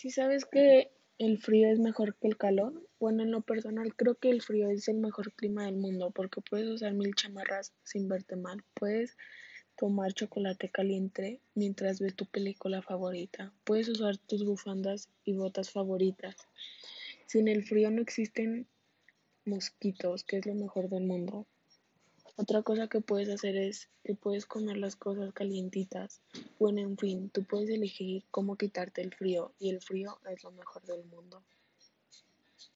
Si sabes que el frío es mejor que el calor, bueno, en lo personal creo que el frío es el mejor clima del mundo porque puedes usar mil chamarras sin verte mal, puedes tomar chocolate caliente mientras ves tu película favorita, puedes usar tus bufandas y botas favoritas. Sin el frío no existen mosquitos, que es lo mejor del mundo. Otra cosa que puedes hacer es que puedes comer las cosas calientitas. Bueno, en fin, tú puedes elegir cómo quitarte el frío y el frío es lo mejor del mundo.